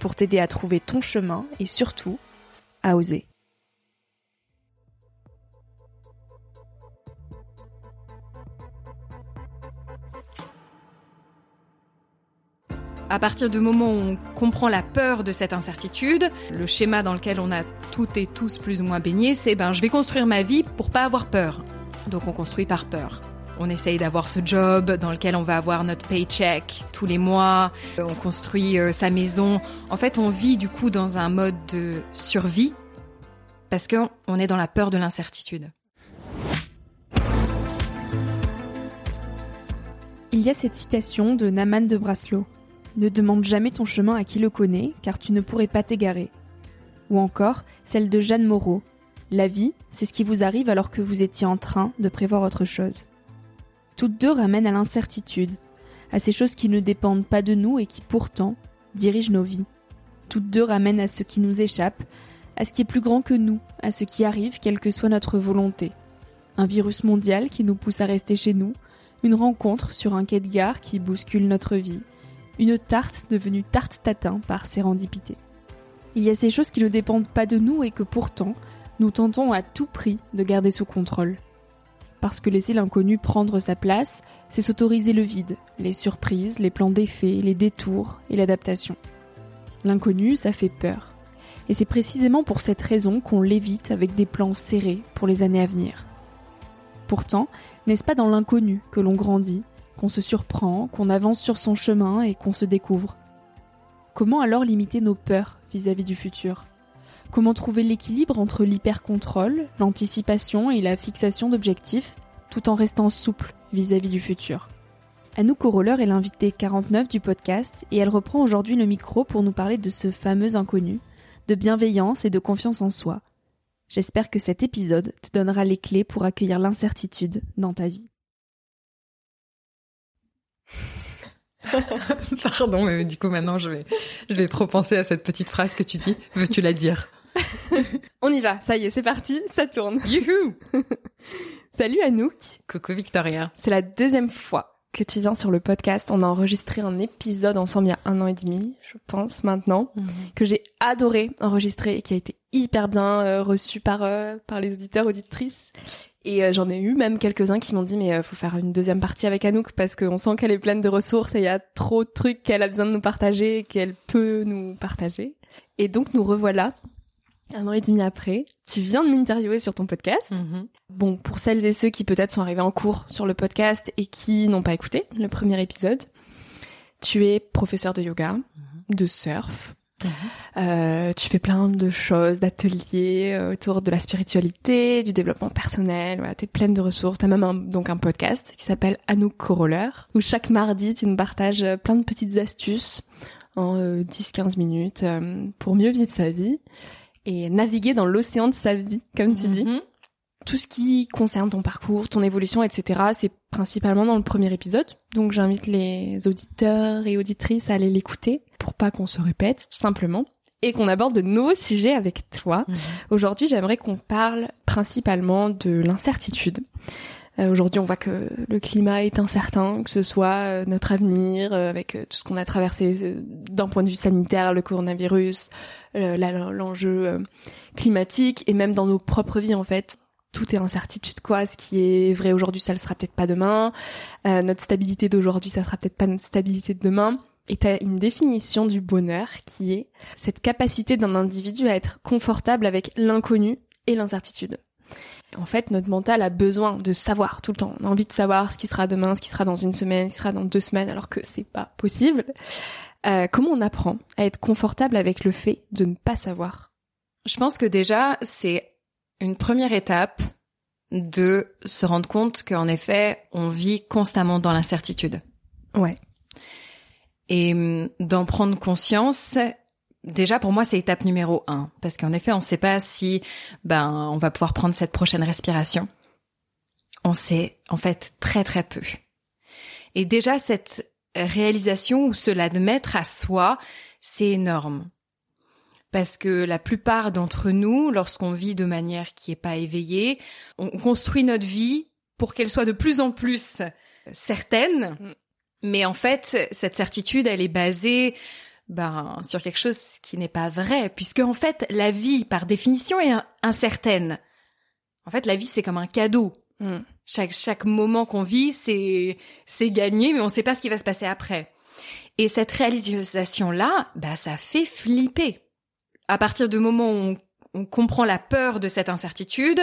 pour t'aider à trouver ton chemin et surtout à oser. À partir du moment où on comprend la peur de cette incertitude, le schéma dans lequel on a toutes et tous plus ou moins baigné, c'est ben je vais construire ma vie pour pas avoir peur. Donc on construit par peur. On essaye d'avoir ce job dans lequel on va avoir notre paycheck tous les mois. On construit euh, sa maison. En fait, on vit du coup dans un mode de survie parce qu'on est dans la peur de l'incertitude. Il y a cette citation de Naman de Braslo. Ne demande jamais ton chemin à qui le connaît, car tu ne pourrais pas t'égarer. Ou encore celle de Jeanne Moreau. La vie, c'est ce qui vous arrive alors que vous étiez en train de prévoir autre chose. Toutes deux ramènent à l'incertitude, à ces choses qui ne dépendent pas de nous et qui pourtant dirigent nos vies. Toutes deux ramènent à ce qui nous échappe, à ce qui est plus grand que nous, à ce qui arrive quelle que soit notre volonté. Un virus mondial qui nous pousse à rester chez nous, une rencontre sur un quai de gare qui bouscule notre vie, une tarte devenue tarte tatin par sérendipité. Il y a ces choses qui ne dépendent pas de nous et que pourtant nous tentons à tout prix de garder sous contrôle parce que laisser l'inconnu prendre sa place, c'est s'autoriser le vide, les surprises, les plans d'effet, les détours et l'adaptation. L'inconnu, ça fait peur. Et c'est précisément pour cette raison qu'on l'évite avec des plans serrés pour les années à venir. Pourtant, n'est-ce pas dans l'inconnu que l'on grandit, qu'on se surprend, qu'on avance sur son chemin et qu'on se découvre? Comment alors limiter nos peurs vis-à-vis du futur? Comment trouver l'équilibre entre l'hyper-contrôle, l'anticipation et la fixation d'objectifs, tout en restant souple vis-à-vis du futur? Anouk Coroller est l'invitée 49 du podcast et elle reprend aujourd'hui le micro pour nous parler de ce fameux inconnu, de bienveillance et de confiance en soi. J'espère que cet épisode te donnera les clés pour accueillir l'incertitude dans ta vie. Pardon, mais du coup maintenant je vais, je vais trop penser à cette petite phrase que tu dis. Veux-tu la dire? On y va, ça y est, c'est parti, ça tourne. Youhou Salut Anouk. Coucou Victoria. C'est la deuxième fois que tu viens sur le podcast. On a enregistré un épisode ensemble il y a un an et demi, je pense maintenant, mhm. que j'ai adoré enregistrer et qui a été hyper bien euh, reçu par euh, par les auditeurs auditrices. Et euh, j'en ai eu même quelques-uns qui m'ont dit mais faut faire une deuxième partie avec Anouk parce qu'on sent qu'elle est pleine de ressources et il y a trop de trucs qu'elle a besoin de nous partager et qu'elle peut nous partager. Et donc nous revoilà un an et demi après, tu viens de m'interviewer sur ton podcast. Mm-hmm. Bon, pour celles et ceux qui peut-être sont arrivés en cours sur le podcast et qui n'ont pas écouté le premier épisode, tu es professeur de yoga, mm-hmm. de surf, Euh, tu fais plein de choses, d'ateliers euh, autour de la spiritualité, du développement personnel. Voilà, t'es pleine de ressources. T'as même un, donc un podcast qui s'appelle Anouk Coroller, où chaque mardi tu nous partages euh, plein de petites astuces en 10-15 minutes pour mieux vivre sa vie et naviguer dans l'océan de sa vie, comme tu dis. Mhm. Tout ce qui concerne ton parcours, ton évolution, etc., c'est principalement dans le premier épisode. Donc j'invite les auditeurs et auditrices à aller l'écouter pour pas qu'on se répète, tout simplement. Et qu'on aborde de nouveaux sujets avec toi. Mhm. Aujourd'hui, j'aimerais qu'on parle principalement de l'incertitude. Euh, Aujourd'hui, on voit que le climat est incertain, que ce soit euh, notre avenir, euh, avec tout ce qu'on a traversé euh, d'un point de vue sanitaire, le coronavirus, l'enjeu climatique, et même dans nos propres vies, en fait. Tout est incertitude, quoi. Ce qui est vrai aujourd'hui, ça le sera peut-être pas demain. Euh, notre stabilité d'aujourd'hui, ça sera peut-être pas notre stabilité de demain. Et t'as une définition du bonheur qui est cette capacité d'un individu à être confortable avec l'inconnu et l'incertitude. En fait, notre mental a besoin de savoir tout le temps. On a envie de savoir ce qui sera demain, ce qui sera dans une semaine, ce qui sera dans deux semaines, alors que c'est pas possible. Euh, comment on apprend à être confortable avec le fait de ne pas savoir? Je pense que déjà, c'est une première étape de se rendre compte qu'en effet, on vit constamment dans l'incertitude. Ouais. Et hum, d'en prendre conscience, déjà pour moi, c'est étape numéro un. Parce qu'en effet, on ne sait pas si ben on va pouvoir prendre cette prochaine respiration. On sait en fait très très peu. Et déjà, cette réalisation ou se l'admettre à soi, c'est énorme. Parce que la plupart d'entre nous, lorsqu'on vit de manière qui est pas éveillée, on construit notre vie pour qu'elle soit de plus en plus certaine. Mm. Mais en fait, cette certitude, elle est basée ben, sur quelque chose qui n'est pas vrai, puisque en fait, la vie, par définition, est in- incertaine. En fait, la vie, c'est comme un cadeau. Mm. Chaque, chaque moment qu'on vit, c'est, c'est gagné, mais on ne sait pas ce qui va se passer après. Et cette réalisation-là, bah, ça fait flipper. À partir du moment où on, on comprend la peur de cette incertitude,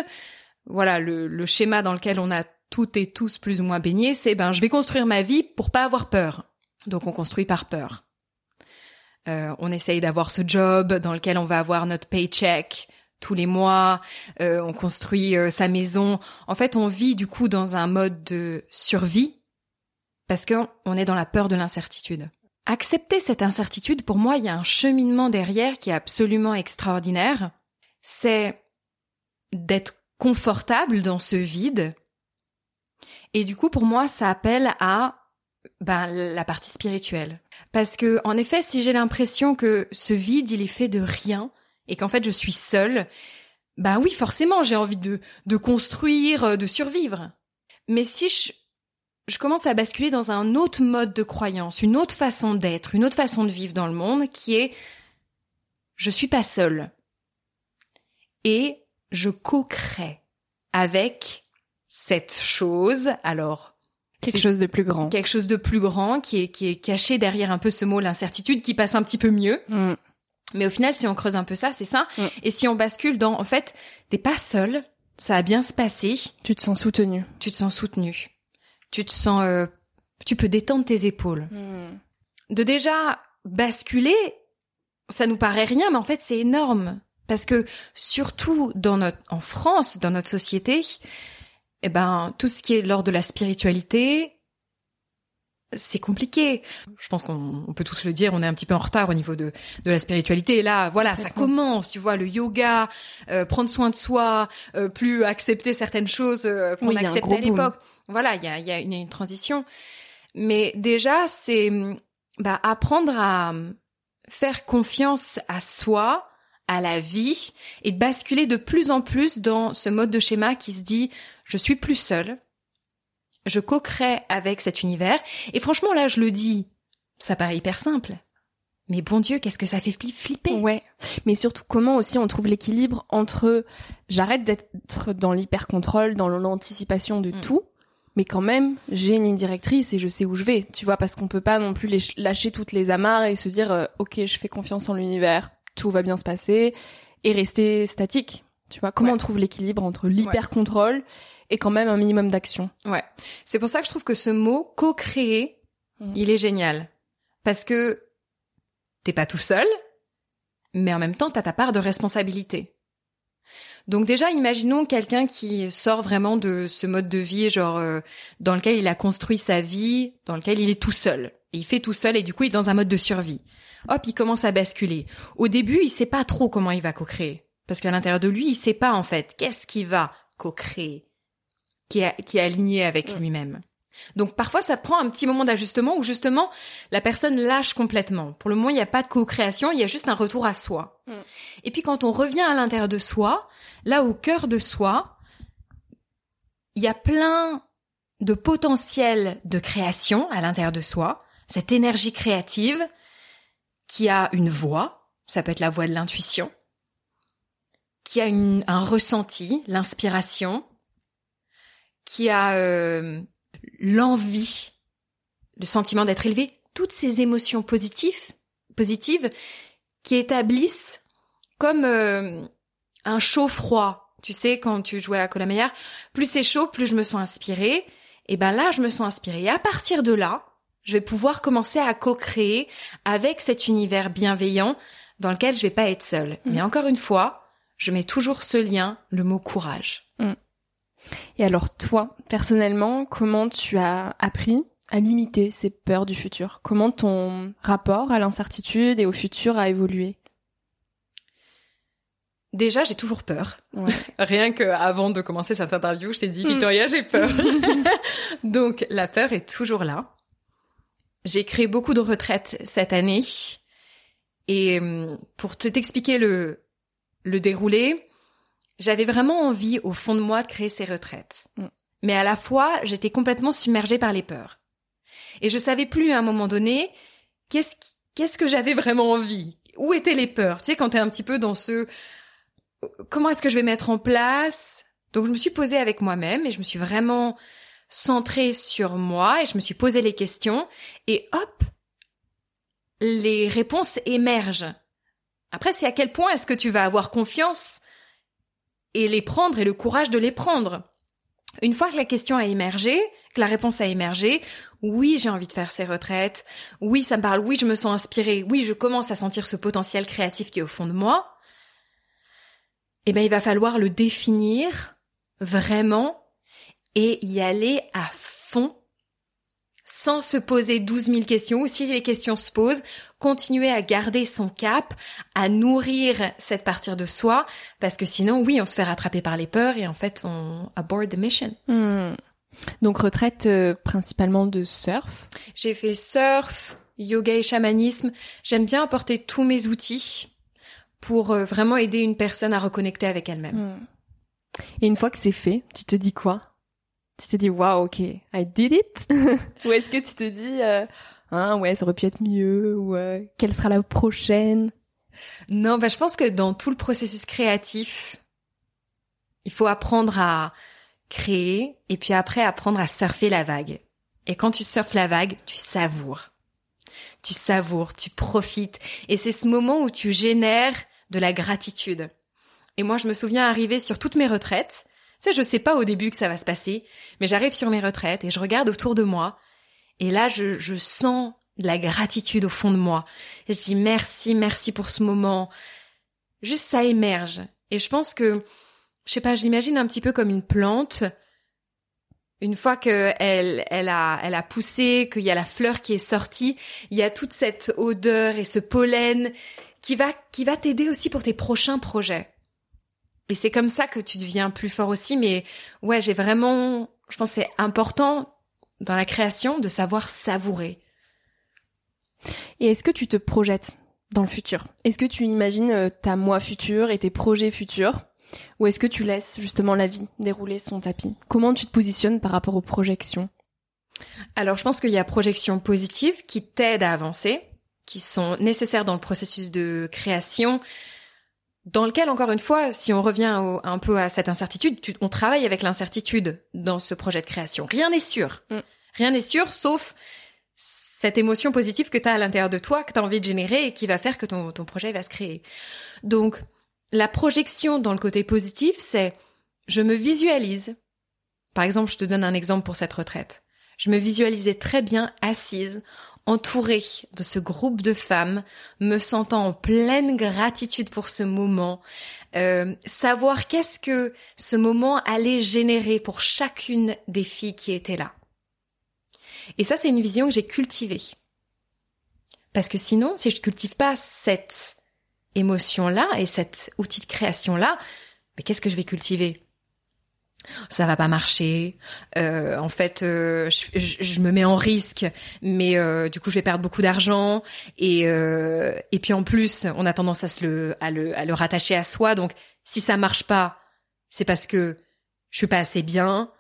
voilà, le, le schéma dans lequel on a toutes et tous plus ou moins baigné, c'est ben, je vais construire ma vie pour pas avoir peur. Donc, on construit par peur. Euh, on essaye d'avoir ce job dans lequel on va avoir notre paycheck tous les mois, euh, on construit euh, sa maison. En fait, on vit du coup dans un mode de survie parce qu'on on est dans la peur de l'incertitude. Accepter cette incertitude, pour moi, il y a un cheminement derrière qui est absolument extraordinaire. C'est d'être confortable dans ce vide. Et du coup, pour moi, ça appelle à ben, la partie spirituelle. Parce que, en effet, si j'ai l'impression que ce vide, il est fait de rien, et qu'en fait je suis seule, bah oui, forcément, j'ai envie de, de construire, euh, de survivre. Mais si je, je commence à basculer dans un autre mode de croyance, une autre façon d'être, une autre façon de vivre dans le monde, qui est je suis pas seule. Et je co-crée avec cette chose, alors Quelque chose de plus grand. quelque chose de plus grand qui est, qui est caché derrière un peu ce mot l'incertitude qui passe un petit peu mieux. Mm. Mais au final, si on creuse un peu ça, c'est ça. Et si on bascule dans, en fait, t'es pas seul, ça va bien se passer, Tu te sens soutenu. tu te sens soutenu, tu te sens, euh, tu peux détendre tes épaules. De déjà basculer, ça nous paraît rien, mais en fait, c'est énorme. Parce que surtout dans notre, en France, dans notre société, eh ben, tout ce qui est lors de la spiritualité, c'est compliqué. Je pense qu'on on peut tous le dire, on est un petit peu en retard au niveau de, de la spiritualité. Et là, voilà, ça commence, tu vois, le yoga, euh, prendre soin de soi, euh, plus accepter certaines choses euh, qu'on Oui, acceptait à l'époque. Voilà, il y a, il y, a une, transition. Mais déjà, c'est bah, apprendre à faire confiance à soi, à la vie, et basculer de plus en plus dans ce mode de schéma qui se dit je suis plus seule, je co-crée avec cet univers. Et franchement, là, je le dis, ça paraît hyper simple. Mais bon Dieu, qu'est-ce que ça fait fli- flipper? Ouais, mais surtout comment aussi on trouve l'équilibre entre j'arrête d'être dans l'hyper-contrôle, dans l'anticipation de Mm. tout, mais quand même j'ai une ligne directrice et je sais où je vais, tu vois, parce qu'on peut pas non plus les- lâcher toutes les amarres et se dire euh, ok je fais confiance en l'univers, tout va bien se passer et rester statique, tu vois. Comment Ouais. on trouve l'équilibre entre l'hyper-contrôle et quand même un minimum d'action Ouais. C'est pour ça que je trouve que ce mot co-créer, Mm. il est génial. Parce que t'es pas tout seul, mais en même temps, tu as ta part de responsabilité. Donc déjà, imaginons quelqu'un qui sort vraiment de ce mode de vie, genre euh, dans lequel il a construit sa vie, dans lequel il est tout seul. il fait tout seul et du coup, il est dans un mode de survie. Hop, il commence à basculer. Au début, il sait pas trop comment il va co-créer. Parce qu'à l'intérieur de lui, il sait pas en fait qu'est-ce qu'il va co-créer, qui est, qui est aligné avec mm. lui-même. Donc parfois ça prend un petit moment d'ajustement où justement la personne lâche complètement. Pour le moment il n'y a pas de co-création, il y a juste un retour à soi. Mm. Et puis quand on revient à l'intérieur de soi, là au cœur de soi, il y a plein de potentiel de création à l'intérieur de soi, cette énergie créative qui a une voix, ça peut être la voix de l'intuition, qui a un ressenti, l'inspiration, qui a euh, l'envie, le sentiment d'être élevé, toutes ces émotions positives, positives qui établissent comme euh, un chaud-froid. Tu sais, quand tu jouais à Colamaillard, plus c'est chaud, plus je me sens inspirée. Et ben là, je me sens inspirée. Et à partir de là, je vais pouvoir commencer à co-créer avec cet univers bienveillant dans lequel je vais pas être seule. Mm. Mais encore une fois, je mets toujours ce lien, le mot courage. Mm. Et alors toi, personnellement, comment tu as appris à limiter ces peurs du futur? Comment ton rapport à l'incertitude et au futur a évolué? Déjà, j'ai toujours peur. Rien que avant de commencer cette interview, je t'ai dit, hmm. Victoria, j'ai peur. Donc, la peur est toujours là. J'ai créé beaucoup de retraites cette année. Et hum, pour t'expliquer le, le déroulé, j'avais vraiment envie au fond de moi de créer ces retraites. Mm. Mais à la fois, j'étais complètement submergée par les peurs. Et je savais plus à un moment donné qu'est-ce qu'est-ce que j'avais vraiment envie? Où étaient les peurs? Tu sais quand tu es un petit peu dans ce comment est-ce que je vais mettre en place? Donc je me suis posée avec moi-même et je me suis vraiment centrée sur moi et je me suis posé les questions et hop, les réponses émergent. Après, c'est à quel point est-ce que tu vas avoir confiance et les prendre et le courage de les prendre. Une fois que la question a émergé, que la réponse a émergé, oui, j'ai envie de faire ces retraites, oui, ça me parle, oui, je me sens inspirée, oui, je commence à sentir ce potentiel créatif qui est au fond de moi, eh bien, il va falloir le définir vraiment et y aller à fond sans se poser 12 000 questions, ou si les questions se posent, continuer à garder son cap, à nourrir cette partie de soi, parce que sinon, oui, on se fait rattraper par les peurs et en fait, on aborde the mission. Hmm. Donc, retraite euh, principalement de surf J'ai fait surf, yoga et chamanisme. J'aime bien apporter tous mes outils pour euh, vraiment aider une personne à reconnecter avec elle-même. Hmm. Et une fois que c'est fait, tu te dis quoi? Tu te dis waouh ok I did it. Ou est-ce que tu te dis euh, hein, ouais ça aurait pu être mieux ou euh, quelle sera la prochaine? Non bah je pense que dans tout le processus créatif il faut apprendre à créer et puis après apprendre à surfer la vague. Et quand tu surfes la vague tu savoures. Tu savoures tu profites. Et c'est ce moment où tu génères de la gratitude. Et moi je me souviens arriver sur toutes mes retraites sais, je sais pas au début que ça va se passer, mais j'arrive sur mes retraites et je regarde autour de moi, et là, je, je sens la gratitude au fond de moi. Je dis merci, merci pour ce moment. Juste ça émerge. Et je pense que, je sais pas, je l'imagine un petit peu comme une plante. Une fois que elle, elle a, elle a poussé, qu'il y a la fleur qui est sortie, il y a toute cette odeur et ce pollen qui va, qui va t'aider aussi pour tes prochains projets. Et c'est comme ça que tu deviens plus fort aussi. Mais ouais, j'ai vraiment, je pense, c'est important dans la création de savoir savourer. Et est-ce que tu te projettes dans le futur? Est-ce que tu imagines euh, ta moi future et tes projets futurs? Ou est-ce que tu laisses justement la vie dérouler son tapis? Comment tu te positionnes par rapport aux projections? Alors, je pense qu'il y a projections positives qui t'aident à avancer, qui sont nécessaires dans le processus de création, dans lequel, encore une fois, si on revient un peu à cette incertitude, on travaille avec l'incertitude dans ce projet de création. Rien n'est sûr. Mm. Rien n'est sûr, sauf cette émotion positive que tu as à l'intérieur de toi, que tu as envie de générer et qui va faire que ton, ton projet va se créer. Donc, la projection dans le côté positif, c'est je me visualise. Par exemple, je te donne un exemple pour cette retraite. Je me visualisais très bien assise entourée de ce groupe de femmes, me sentant en pleine gratitude pour ce moment, euh, savoir qu'est-ce que ce moment allait générer pour chacune des filles qui étaient là. Et ça, c'est une vision que j'ai cultivée. Parce que sinon, si je cultive pas cette émotion-là et cet outil de création-là, mais qu'est-ce que je vais cultiver? Ça va pas marcher. Euh, en fait, euh, je, me mets en risque, mais euh, du coup, je vais perdre beaucoup d'argent. Et et puis en plus, on a tendance à se le à le à le rattacher à soi. Donc, si ça marche pas, c'est parce que je suis pas assez bien.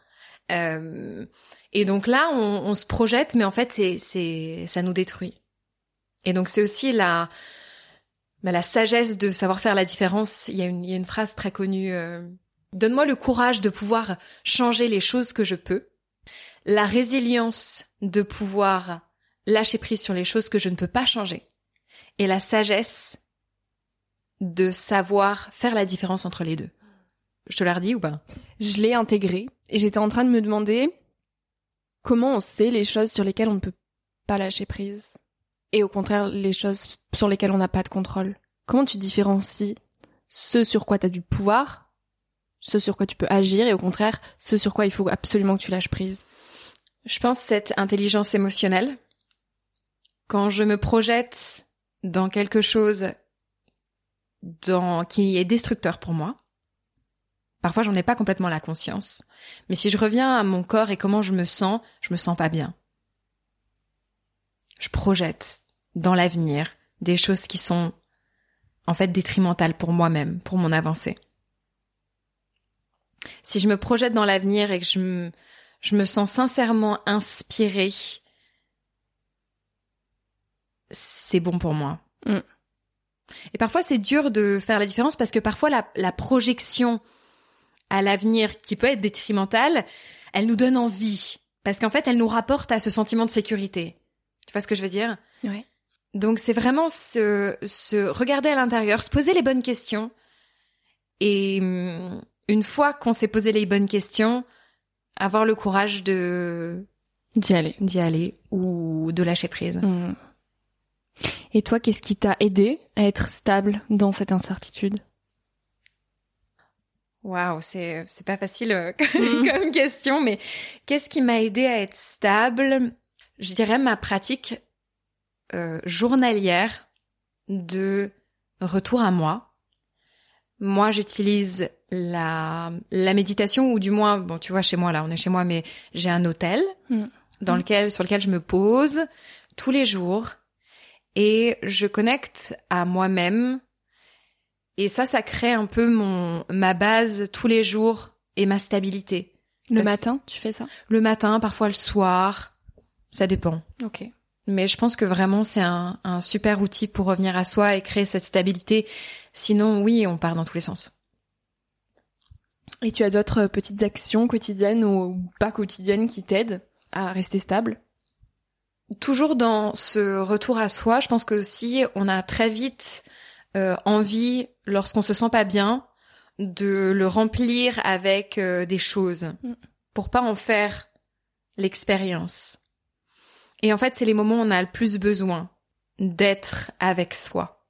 et donc là, on, on, se projette, mais en fait, c'est c'est ça nous détruit. Et donc c'est aussi la bah, la sagesse de savoir faire la différence. Il y a une, il y a une phrase très connue. Donne-moi le courage de pouvoir changer les choses que je peux, la résilience de pouvoir lâcher prise sur les choses que je ne peux pas changer, et la sagesse de savoir faire la différence entre les deux. Je te l'ai redit ou pas? Je l'ai intégré et j'étais en train de me demander comment on sait les choses sur lesquelles on ne peut pas lâcher prise et au contraire les choses sur lesquelles on n'a pas de contrôle. Comment tu différencies ce sur quoi tu as du pouvoir, ce sur quoi tu peux agir et au contraire ce sur quoi il faut absolument que tu lâches prise Je pense cette intelligence émotionnelle. Quand je me projette dans quelque chose dans, qui est destructeur pour moi, parfois j'en ai pas complètement la conscience, mais si je reviens à mon corps et comment je me sens, je me sens pas bien. Je projette dans l'avenir des choses qui sont en fait détrimentales pour moi-même, pour mon avancée. Si je me projette dans l'avenir et que je me, je me sens sincèrement inspirée, c'est bon pour moi. Mm. Et parfois c'est dur de faire la différence parce que parfois la, la projection à l'avenir qui peut être détrimentale, elle nous donne envie parce qu'en fait elle nous rapporte à ce sentiment de sécurité. Tu vois ce que je veux dire? Ouais. Donc c'est vraiment se, se regarder à l'intérieur, se poser les bonnes questions. Et hum, une fois qu'on s'est posé les bonnes questions, avoir le courage de d'y aller, d'y aller ou de lâcher prise. Mmh. Et toi, qu'est-ce qui t'a aidé à être stable dans cette incertitude? Waouh, c'est c'est pas facile euh, mmh. comme question, mais qu'est-ce qui m'a aidé à être stable? Je dirais ma pratique euh, journalière de retour à moi. Moi, j'utilise la, la méditation ou du moins, bon, tu vois, chez moi là, on est chez moi, mais j'ai un hôtel mm. dans lequel, sur lequel je me pose tous les jours et je connecte à moi-même. Et ça, ça crée un peu mon ma base tous les jours et ma stabilité. Le matin, tu fais ça? Le matin, parfois le soir, ça dépend. Ok. Mais je pense que vraiment c'est un, un super outil pour revenir à soi et créer cette stabilité. Sinon, oui, on part dans tous les sens. Et tu as d'autres petites actions quotidiennes ou pas quotidiennes qui t'aident à rester stable? Toujours dans ce retour à soi, je pense que si on a très vite euh, envie, lorsqu'on se sent pas bien, de le remplir avec euh, des choses mm. pour pas en faire l'expérience. Et en fait, c'est les moments où on a le plus besoin d'être avec soi.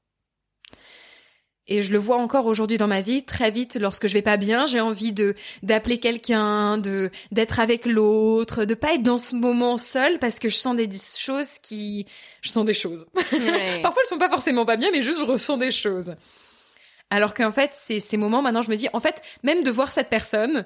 Et je le vois encore aujourd'hui dans ma vie, très vite, lorsque je vais pas bien, j'ai envie de d'appeler quelqu'un, de d'être avec l'autre, de pas être dans ce moment seul parce que je sens des choses qui, je sens des choses. Parfois elles sont pas forcément pas bien, mais juste je ressens des choses. Alors qu'en fait, c'est ces moments, maintenant je me dis, en fait, même de voir cette personne,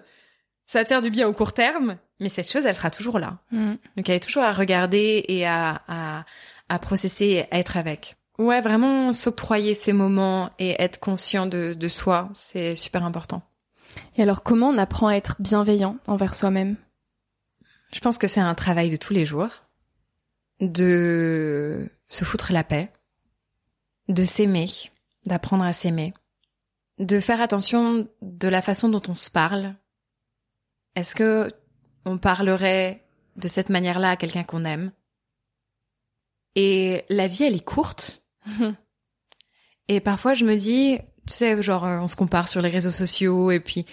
ça va te faire du bien au court terme, mais cette chose, elle sera toujours là. Mm. Donc elle est toujours à regarder et à, à, à processer, à être avec. Ouais, vraiment s'octroyer ces moments et être conscient de, de soi, c'est super important. Et alors comment on apprend à être bienveillant envers soi-même? Je pense que c'est un travail de tous les jours, de se foutre la paix, de s'aimer, d'apprendre à s'aimer, de faire attention de la façon dont on se parle, est-ce que on parlerait de cette manière-là à quelqu'un qu'on aime? Et la vie, elle est courte. et parfois, je me dis, tu sais, genre, euh, on se compare sur les réseaux sociaux et puis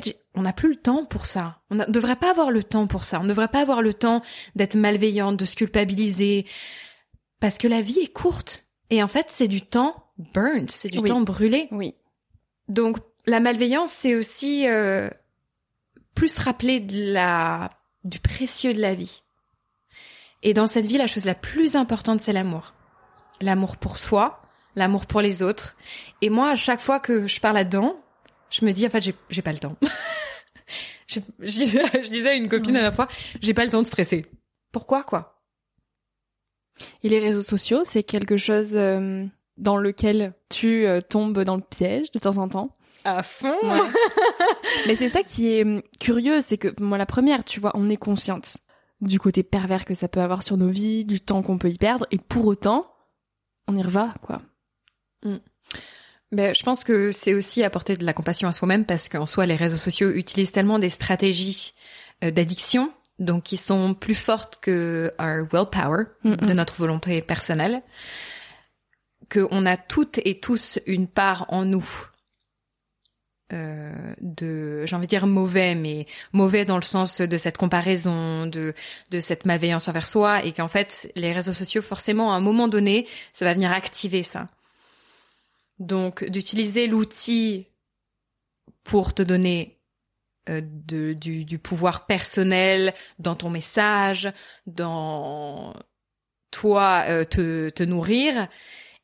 fait, on n'a plus le temps pour ça. On ne devrait pas avoir le temps pour ça. On ne devrait pas avoir le temps d'être malveillante, de se culpabiliser. Parce que la vie est courte. Et en fait, c'est du temps burnt, c'est du temps brûlé. Oui. Donc, la malveillance, c'est aussi euh, plus rappeler de la, du précieux de la vie. Et dans cette vie, la chose la plus importante, c'est l'amour. L'amour pour soi, l'amour pour les autres. Et moi, à chaque fois que je parle là-dedans, je me dis, en fait, j'ai pas le temps. je, disais, je, disais, à une copine la dernière fois, j'ai pas le temps de stresser. Pourquoi, quoi? Et les réseaux sociaux, c'est quelque chose euh, dans lequel tu euh, tombes dans le piège de temps en temps À fond Mais c'est ça qui est hum, curieux, c'est que moi, la première, tu vois, on est consciente du côté pervers que ça peut avoir sur nos vies, du temps qu'on peut y perdre, et pour autant, on y reva, quoi. Mm. Ben, je pense que c'est aussi apporter de la compassion à soi-même parce qu'en soi, les réseaux sociaux utilisent tellement des stratégies euh, d'addiction, donc qui sont plus fortes que our willpower, de notre volonté personnelle, qu'on a toutes et tous une part en nous euh, de, j'ai envie de dire mauvais, mais mauvais dans le sens de cette comparaison, de de cette malveillance envers soi, et qu'en fait les réseaux sociaux, forcément, à un moment donné, ça va venir activer ça. Donc, d'utiliser l'outil pour te donner euh, de, du, du pouvoir personnel dans ton message, dans toi euh, te, te nourrir,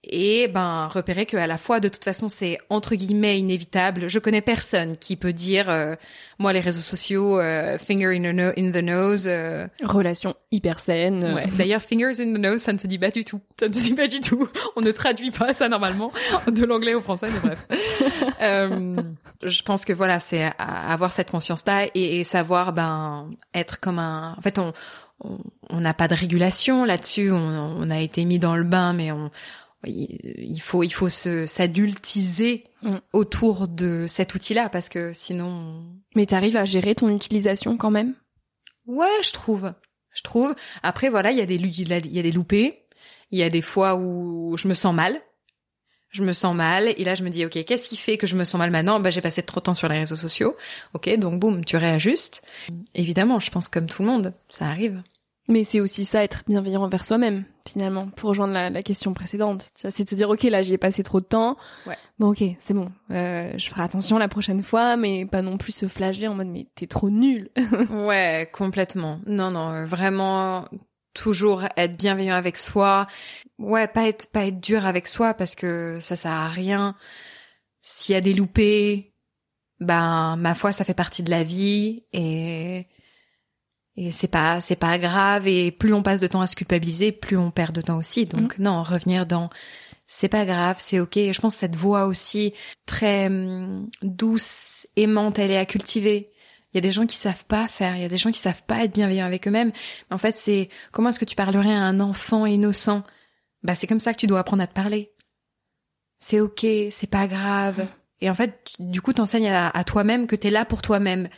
et ben repérer que à la fois de toute façon c'est entre guillemets inévitable. Je connais personne qui peut dire euh, moi les réseaux sociaux euh, finger in, in, the nose euh... relation hyper saine. Ouais. D'ailleurs fingers in the nose ça ne se dit pas du tout. Ça ne se dit pas du tout. On ne traduit pas ça normalement de l'anglais au français mais bref. euh, je pense que voilà c'est avoir cette conscience là et, et, savoir ben être comme un en fait on on n'a pas de régulation là-dessus, on, on, a été mis dans le bain, mais on, il faut il faut se s'adultiser mm. autour de cet outil-là parce que sinon. Mais t'arrives à gérer ton utilisation quand même? Ouais, je trouve. Je trouve. Après voilà, il y a des il y a des loupés. Il y a des fois où je me sens mal. Je me sens mal et là je me dis ok qu'est-ce qui fait que je me sens mal maintenant? Bah j'ai passé trop de temps sur les réseaux sociaux. Ok donc boum tu réajustes. Évidemment je pense comme tout le monde ça arrive. Mais c'est aussi ça, être bienveillant envers soi-même, finalement, pour rejoindre la, la question précédente. C'est de se dire, ok, là, j'y ai passé trop de temps. Ouais. Bon, ok, c'est bon. Euh, je ferai attention la prochaine fois, mais pas non plus se flageller en mode, mais t'es trop nul. ouais, complètement. Non, non, euh, vraiment, toujours être bienveillant avec soi. Ouais, pas être, pas être dur avec soi parce que ça sert à rien. S'il y a des loupés, ben, ma foi, ça fait partie de la vie et et c'est pas c'est pas grave. Et plus on passe de temps à se culpabiliser plus on perd de temps aussi. Donc mm. non revenir dans c'est pas grave c'est ok. Et je pense que cette voix aussi très hum, douce aimante elle est à cultiver. Il y a des gens qui savent pas faire. Il y a des gens qui savent pas être bienveillants avec eux-mêmes. En fait c'est comment est-ce que tu parlerais à un enfant innocent? Bah c'est comme ça que tu dois apprendre à te parler. C'est ok c'est pas grave. Et en fait du coup t'enseignes à, à toi-même que t'es là pour toi-même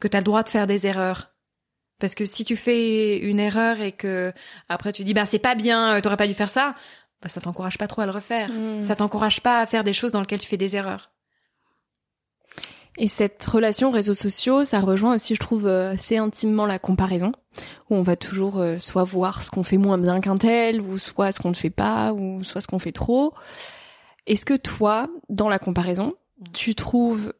que t'as le droit de faire des erreurs parce que si tu fais une erreur et que après tu dis bah c'est pas bien, euh, t'aurais pas dû faire ça, bah ça t'encourage pas trop à le refaire. Mm. Ça t'encourage pas à faire des choses dans lesquelles tu fais des erreurs. Et cette relation réseaux sociaux, ça rejoint aussi, je trouve, euh, assez intimement la comparaison, où on va toujours euh, soit voir ce qu'on fait moins bien qu'un tel, ou soit ce qu'on ne fait pas, ou soit ce qu'on fait trop. Est-ce que toi, dans la comparaison, tu trouves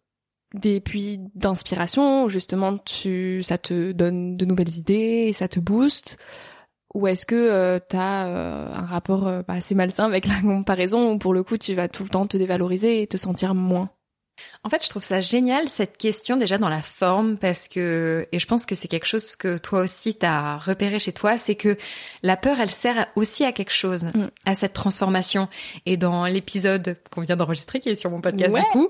des puits d'inspiration où justement tu ça te donne de nouvelles idées et ça te booste ou est-ce que euh, tu as euh, un rapport euh, assez malsain avec la comparaison où pour le coup tu vas tout le temps te dévaloriser et te sentir moins? En fait, je trouve ça génial cette question déjà dans la forme parce que et je pense que c'est quelque chose que toi aussi t'as repéré chez toi, c'est que la peur elle sert aussi à quelque chose, mm. à cette transformation. Et dans l'épisode qu'on vient d'enregistrer qui est sur mon podcast du coup,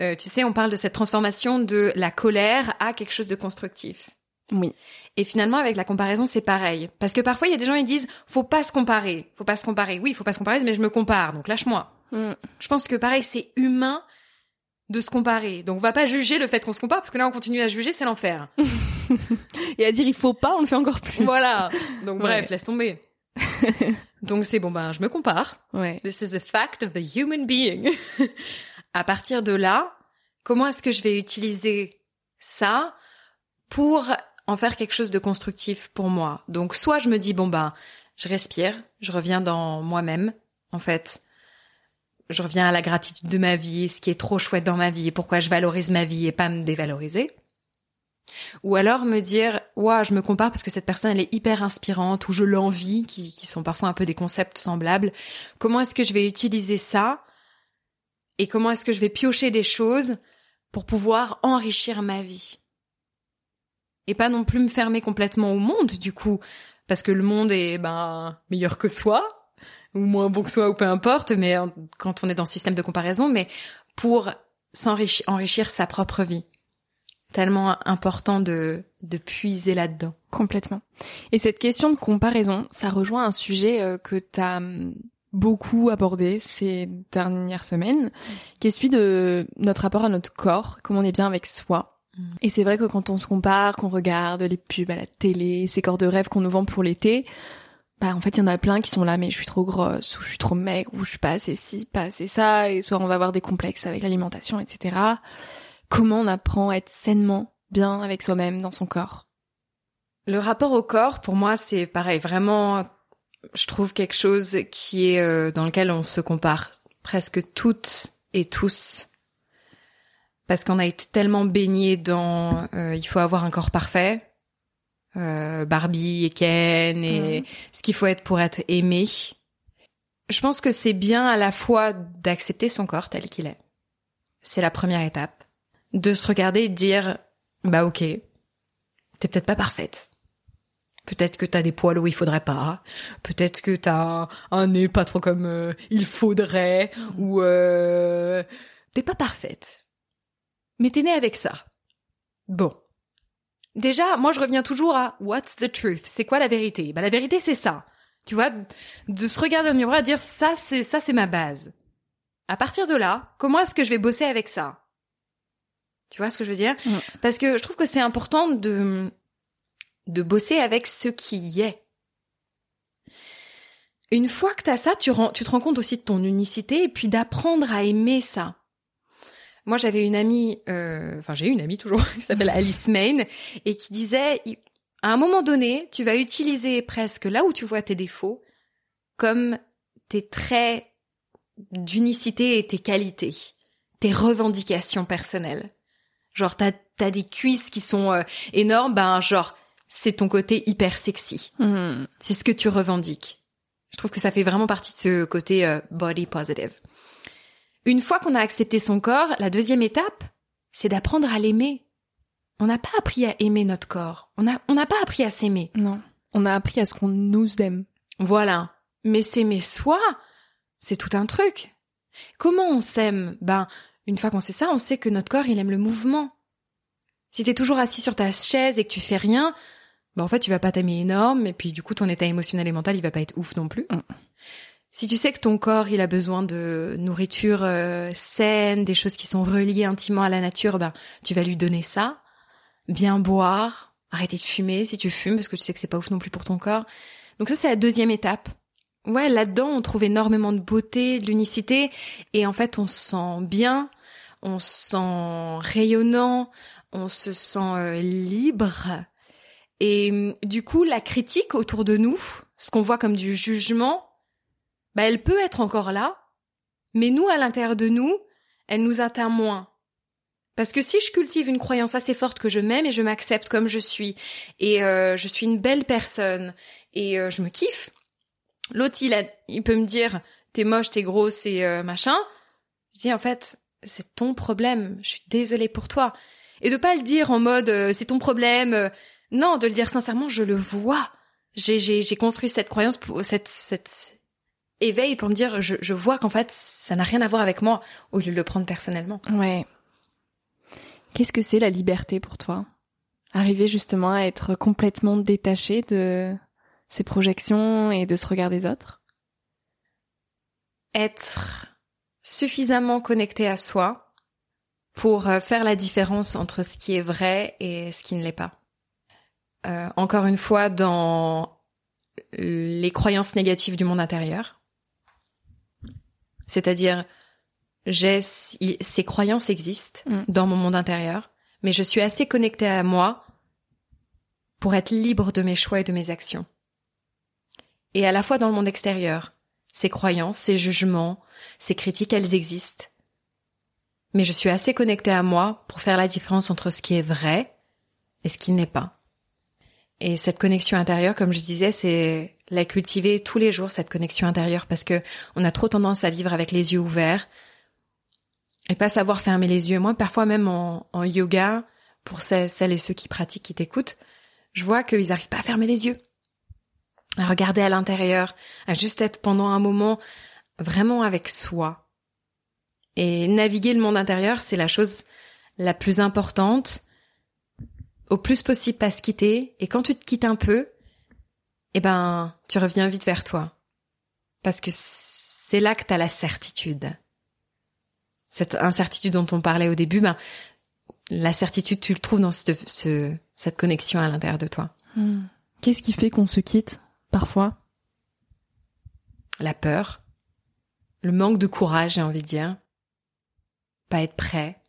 euh, tu sais, on parle de cette transformation de la colère à quelque chose de constructif. Oui. Et finalement, avec la comparaison, c'est pareil. Parce que parfois, il y a des gens qui disent, faut pas se comparer. Faut pas se comparer. Oui, faut pas se comparer, mais je me compare. Donc, lâche-moi. Mm. Je pense que pareil, c'est humain de se comparer. Donc, on va pas juger le fait qu'on se compare, parce que là, on continue à juger, c'est l'enfer. Et à dire, il faut pas, on le fait encore plus. Voilà. Donc, bref, laisse tomber. Donc, c'est bon, ben, je me compare. Ouais. This is a fact of the human being. à partir de là, comment est-ce que je vais utiliser ça pour en faire quelque chose de constructif pour moi? Donc soit je me dis bon ben je respire, je reviens dans moi-même en fait. Je reviens à la gratitude de ma vie, ce qui est trop chouette dans ma vie pourquoi je valorise ma vie et pas me dévaloriser. Ou alors me dire, ouah, je me compare parce que cette personne elle est hyper inspirante ou je l'envie, qui sont parfois un peu des concepts semblables. Comment est-ce que je vais utiliser ça et comment est-ce que je vais piocher des choses pour pouvoir enrichir ma vie? Et pas non plus me fermer complètement au monde du coup parce que le monde est ben meilleur que soi ou moins bon que soi ou peu importe mais quand on est dans ce système de comparaison mais pour s'enrichir enrichir sa propre vie. Tellement important de de puiser là-dedans. Complètement. Et cette question de comparaison ça rejoint un sujet euh, que tu as hum, beaucoup abordé ces dernières semaines qui est celui de notre rapport à notre corps comment on est bien avec soi Mm. Et c'est vrai que quand on se compare, qu'on regarde les pubs à la télé, ces corps de rêve qu'on nous vend pour l'été, bah en fait il y en a plein qui sont là mais je suis trop grosse ou je suis trop maigre ou je suis pas assez ci, pas assez ça et soit on va avoir des complexes avec l'alimentation, etc. Comment on apprend à être sainement bien avec soi-même dans son corps? Le rapport au corps pour moi c'est pareil vraiment je trouve quelque chose qui est euh, dans lequel on se compare presque toutes et tous parce qu'on a été tellement baigné dans euh, il faut avoir un corps parfait, euh, Barbie et Ken et ce qu'il faut être pour être aimé. Je pense que c'est bien à la fois d'accepter son corps tel qu'il est. C'est la première étape. De se regarder et de dire bah ok, t'es peut-être pas parfaite. Peut-être que t'as des poils où il faudrait pas. Peut-être que t'as un nez pas trop comme euh, il faudrait. Ou euh, t'es pas parfaite mais t'es né avec ça. Bon. Déjà, moi je reviens toujours à what's the truth? C'est quoi la vérité? Bah la vérité c'est ça. Tu vois, de se regarder dans le miroir et dire ça c'est ça c'est ma base. À partir de là, comment est-ce que je vais bosser avec ça? Tu vois ce que je veux dire? Parce que je trouve que c'est important de de bosser avec ce qui y est. Une fois que t'as ça, tu, tu te rends compte aussi de ton unicité et puis d'apprendre à aimer ça. Moi, j'avais une amie, euh, enfin j'ai une amie toujours, qui s'appelle Alice Main, et qui disait, à un moment donné, tu vas utiliser presque là où tu vois tes défauts comme tes traits d'unicité et tes qualités, tes revendications personnelles. Genre, t'as as des cuisses qui sont euh, énormes, ben genre, c'est ton côté hyper sexy. Hmm. C'est ce que tu revendiques. Je trouve que ça fait vraiment partie de ce côté euh, body positive. Une fois qu'on a accepté son corps, la deuxième étape, c'est d'apprendre à l'aimer. On n'a pas appris à aimer notre corps. On n'a on n'a pas appris à s'aimer. Non. On a appris à ce qu'on nous aime. Voilà. Mais s'aimer soi, c'est tout un truc. Comment on s'aime? Ben, une fois qu'on sait ça, on sait que notre corps, il aime le mouvement. Si t'es toujours assis sur ta chaise et que tu fais rien, ben en fait, tu vas pas t'aimer énorme, et puis du coup, ton état émotionnel et mental, il va pas être ouf non plus. Mm. Si tu sais que ton corps, il a besoin de nourriture euh, saine, des choses qui sont reliées intimement à la nature, ben, tu vas lui donner ça. Bien boire, arrêter de fumer si tu fumes, parce que tu sais que c'est pas ouf non plus pour ton corps. Donc ça, c'est la deuxième étape. Ouais, là-dedans, on trouve énormément de beauté, de l'unicité, et en fait, on se sent bien, on se sent rayonnant, on se sent euh, libre. Et du coup, la critique autour de nous, ce qu'on voit comme du jugement, bah, elle peut être encore là, mais nous, à l'intérieur de nous, elle nous atteint moins. Parce que si je cultive une croyance assez forte que je m'aime et je m'accepte comme je suis, et euh, je suis une belle personne, et euh, je me kiffe, l'autre, il, il peut me dire, t'es moche, t'es grosse et euh, machin. Je dis, en fait, c'est ton problème, je suis désolée pour toi. Et de pas le dire en mode, c'est ton problème. Non, de le dire sincèrement, je le vois. J'ai, j'ai, j'ai construit cette croyance, pour, cette, cette, éveille pour me dire je, je vois qu'en fait ça n'a rien à voir avec moi au lieu de le prendre personnellement. Ouais. Qu'est-ce que c'est la liberté pour toi? Arriver justement à être complètement détaché de ses projections et de ce regard des autres? Être suffisamment connecté à soi pour euh, faire la différence entre ce qui est vrai et ce qui ne l'est pas. Euh, encore une fois, dans les croyances négatives du monde intérieur, c'est-à-dire, j'ai ces croyances existent Mm. dans mon monde intérieur, mais je suis assez connectée à moi pour être libre de mes choix et de mes actions. Et à la fois dans le monde extérieur, ces croyances, ces jugements, ces critiques, elles existent. Mais je suis assez connectée à moi pour faire la différence entre ce qui est vrai et ce qui n'est pas. Et cette connexion intérieure, comme je disais, c'est la cultiver tous les jours, cette connexion intérieure, parce que on a trop tendance à vivre avec les yeux ouverts et pas savoir fermer les yeux. Moi, parfois même en, yoga, pour celles, celles et ceux qui pratiquent, qui t'écoutent, je vois qu'ils arrivent pas à fermer les yeux, à regarder à l'intérieur, à juste être pendant un moment vraiment avec soi. Et naviguer le monde intérieur, c'est la chose la plus importante. Au plus possible, pas se quitter. Et quand tu te quittes un peu, eh ben, tu reviens vite vers toi. Parce que c'est là que t'as la certitude. Cette incertitude dont on parlait au début, ben, la certitude, tu le trouves dans ce, ce- cette connexion à l'intérieur de toi. Hmm. Qu'est-ce qui fait qu'on se quitte parfois? La peur, le manque de courage, j'ai envie de dire, pas être prêt.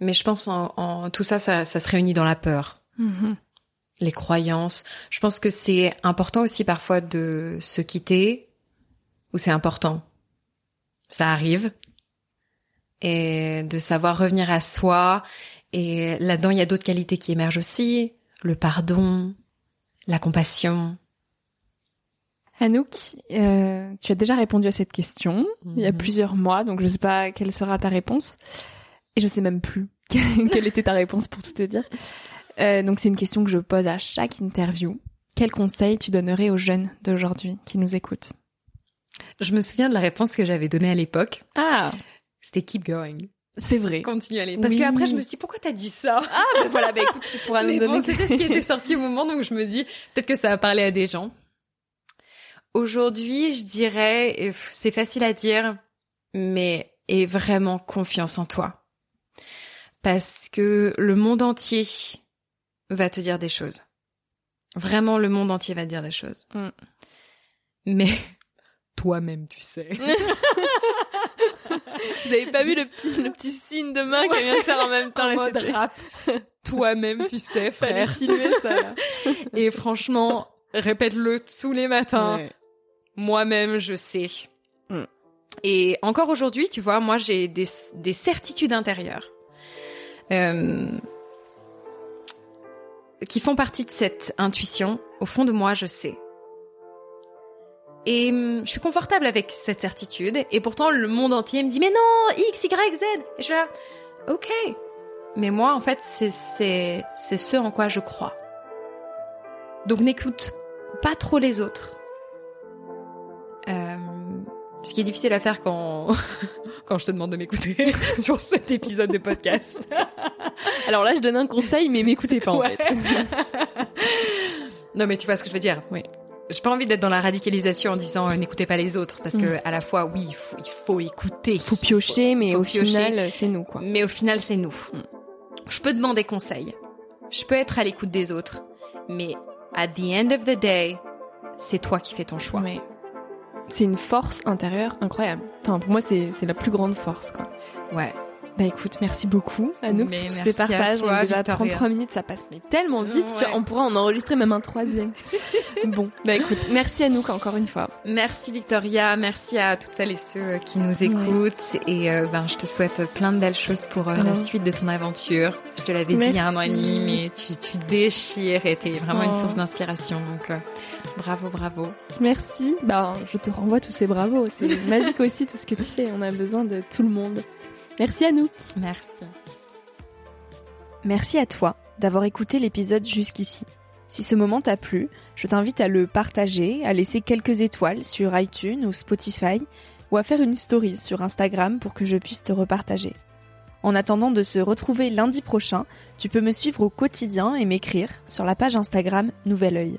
Mais je pense en, en tout ça, ça, ça se réunit dans la peur. Mhm. les croyances. Je pense que c'est important aussi parfois de se quitter, ou c'est important. Ça arrive. Et de savoir revenir à soi. Et là-dedans, il y a d'autres qualités qui émergent aussi. Le pardon, la compassion. Anouk, euh, tu as déjà répondu à cette question il y a Mhm. plusieurs mois, donc je sais pas quelle sera ta réponse. Et je sais même plus quelle était ta réponse pour tout te dire. Euh, donc c'est une question que je pose à chaque interview. Quel conseil tu donnerais aux jeunes d'aujourd'hui qui nous écoutent? Je me souviens de la réponse que j'avais donnée à l'époque. Ah, C'était keep going. c'est vrai. Continue à aller. Parce Oui. qu'après, je me suis dit, pourquoi t'as dit ça? Ah, ben voilà, bah écoute, tu pourras nous donner. bon, c'était ce qui était sorti au moment, donc je me dis, peut-être que ça va parler à des gens. Aujourd'hui, je dirais, pff, c'est facile à dire, mais aie vraiment confiance en toi. Parce que le monde entier va te dire des choses. Vraiment, le monde entier va te dire des choses. Mm. Mais toi-même, tu sais. Vous avez pas vu le petit, le petit signe de main qu'elle vient de faire en même temps En là, mode c'était- rap. Toi-même, tu sais, frère. filmer ça. là. Et franchement, répète-le tous les matins. Ouais. Moi-même, je sais. Mm. Et encore aujourd'hui, tu vois, moi, j'ai des, des certitudes intérieures qui font partie de cette intuition. Au fond de moi, je sais. Et hum, je suis confortable avec cette certitude. Et pourtant, le monde entier me dit, mais non, X, Y, Z. Et je suis là, ok. Mais moi, en fait, c'est ce en quoi je crois. Donc n'écoute pas trop les autres. Euh, ce qui est difficile à faire quand quand je te demande de m'écouter sur cet épisode de podcast. Alors là, je donne un conseil, mais m'écoutez pas en Ouais. fait. non mais tu vois ce que je veux dire. Oui. J'ai pas envie d'être dans la radicalisation en disant euh, n'écoutez pas les autres parce Mm. que à la fois oui il faut il faut écouter. Faut piocher, mais Faut au piocher. final, c'est nous quoi. Mais au final, c'est nous. Je peux demander conseil. Je peux être à l'écoute des autres. Mais at the end of the day, c'est toi qui fais ton choix. C'est une force intérieure incroyable. Enfin, pour moi, c'est la plus grande force quoi. Ouais. Bah écoute, merci beaucoup Anouk Mais pour tous ces partages. toi, On déjà Victoria. 33 minutes, ça passe mais tellement vite. Ouais. On pourra en enregistrer même un troisième. bon, bah écoute, merci Anouk encore une fois. Merci Victoria, merci à toutes celles et ceux qui nous écoutent et euh, ben je te souhaite plein de belles choses pour euh, la suite de ton aventure. Je te l'avais dit il y a un an et demi, mais tu, tu déchires et t'es vraiment une Oh. source d'inspiration. Donc euh, bravo, bravo. Merci. Bah, je te renvoie tous ces bravos. C'est magique aussi tout ce que tu fais. On a besoin de tout le monde. Merci Anouk. Merci. Merci à toi d'avoir écouté l'épisode jusqu'ici. Si ce moment t'a plu, je t'invite à le partager, à laisser quelques étoiles sur iTunes ou Spotify, ou à faire une story sur Instagram pour que je puisse te repartager. En attendant de se retrouver lundi prochain, tu peux me suivre au quotidien et m'écrire sur la page Instagram Nouvel Oeil.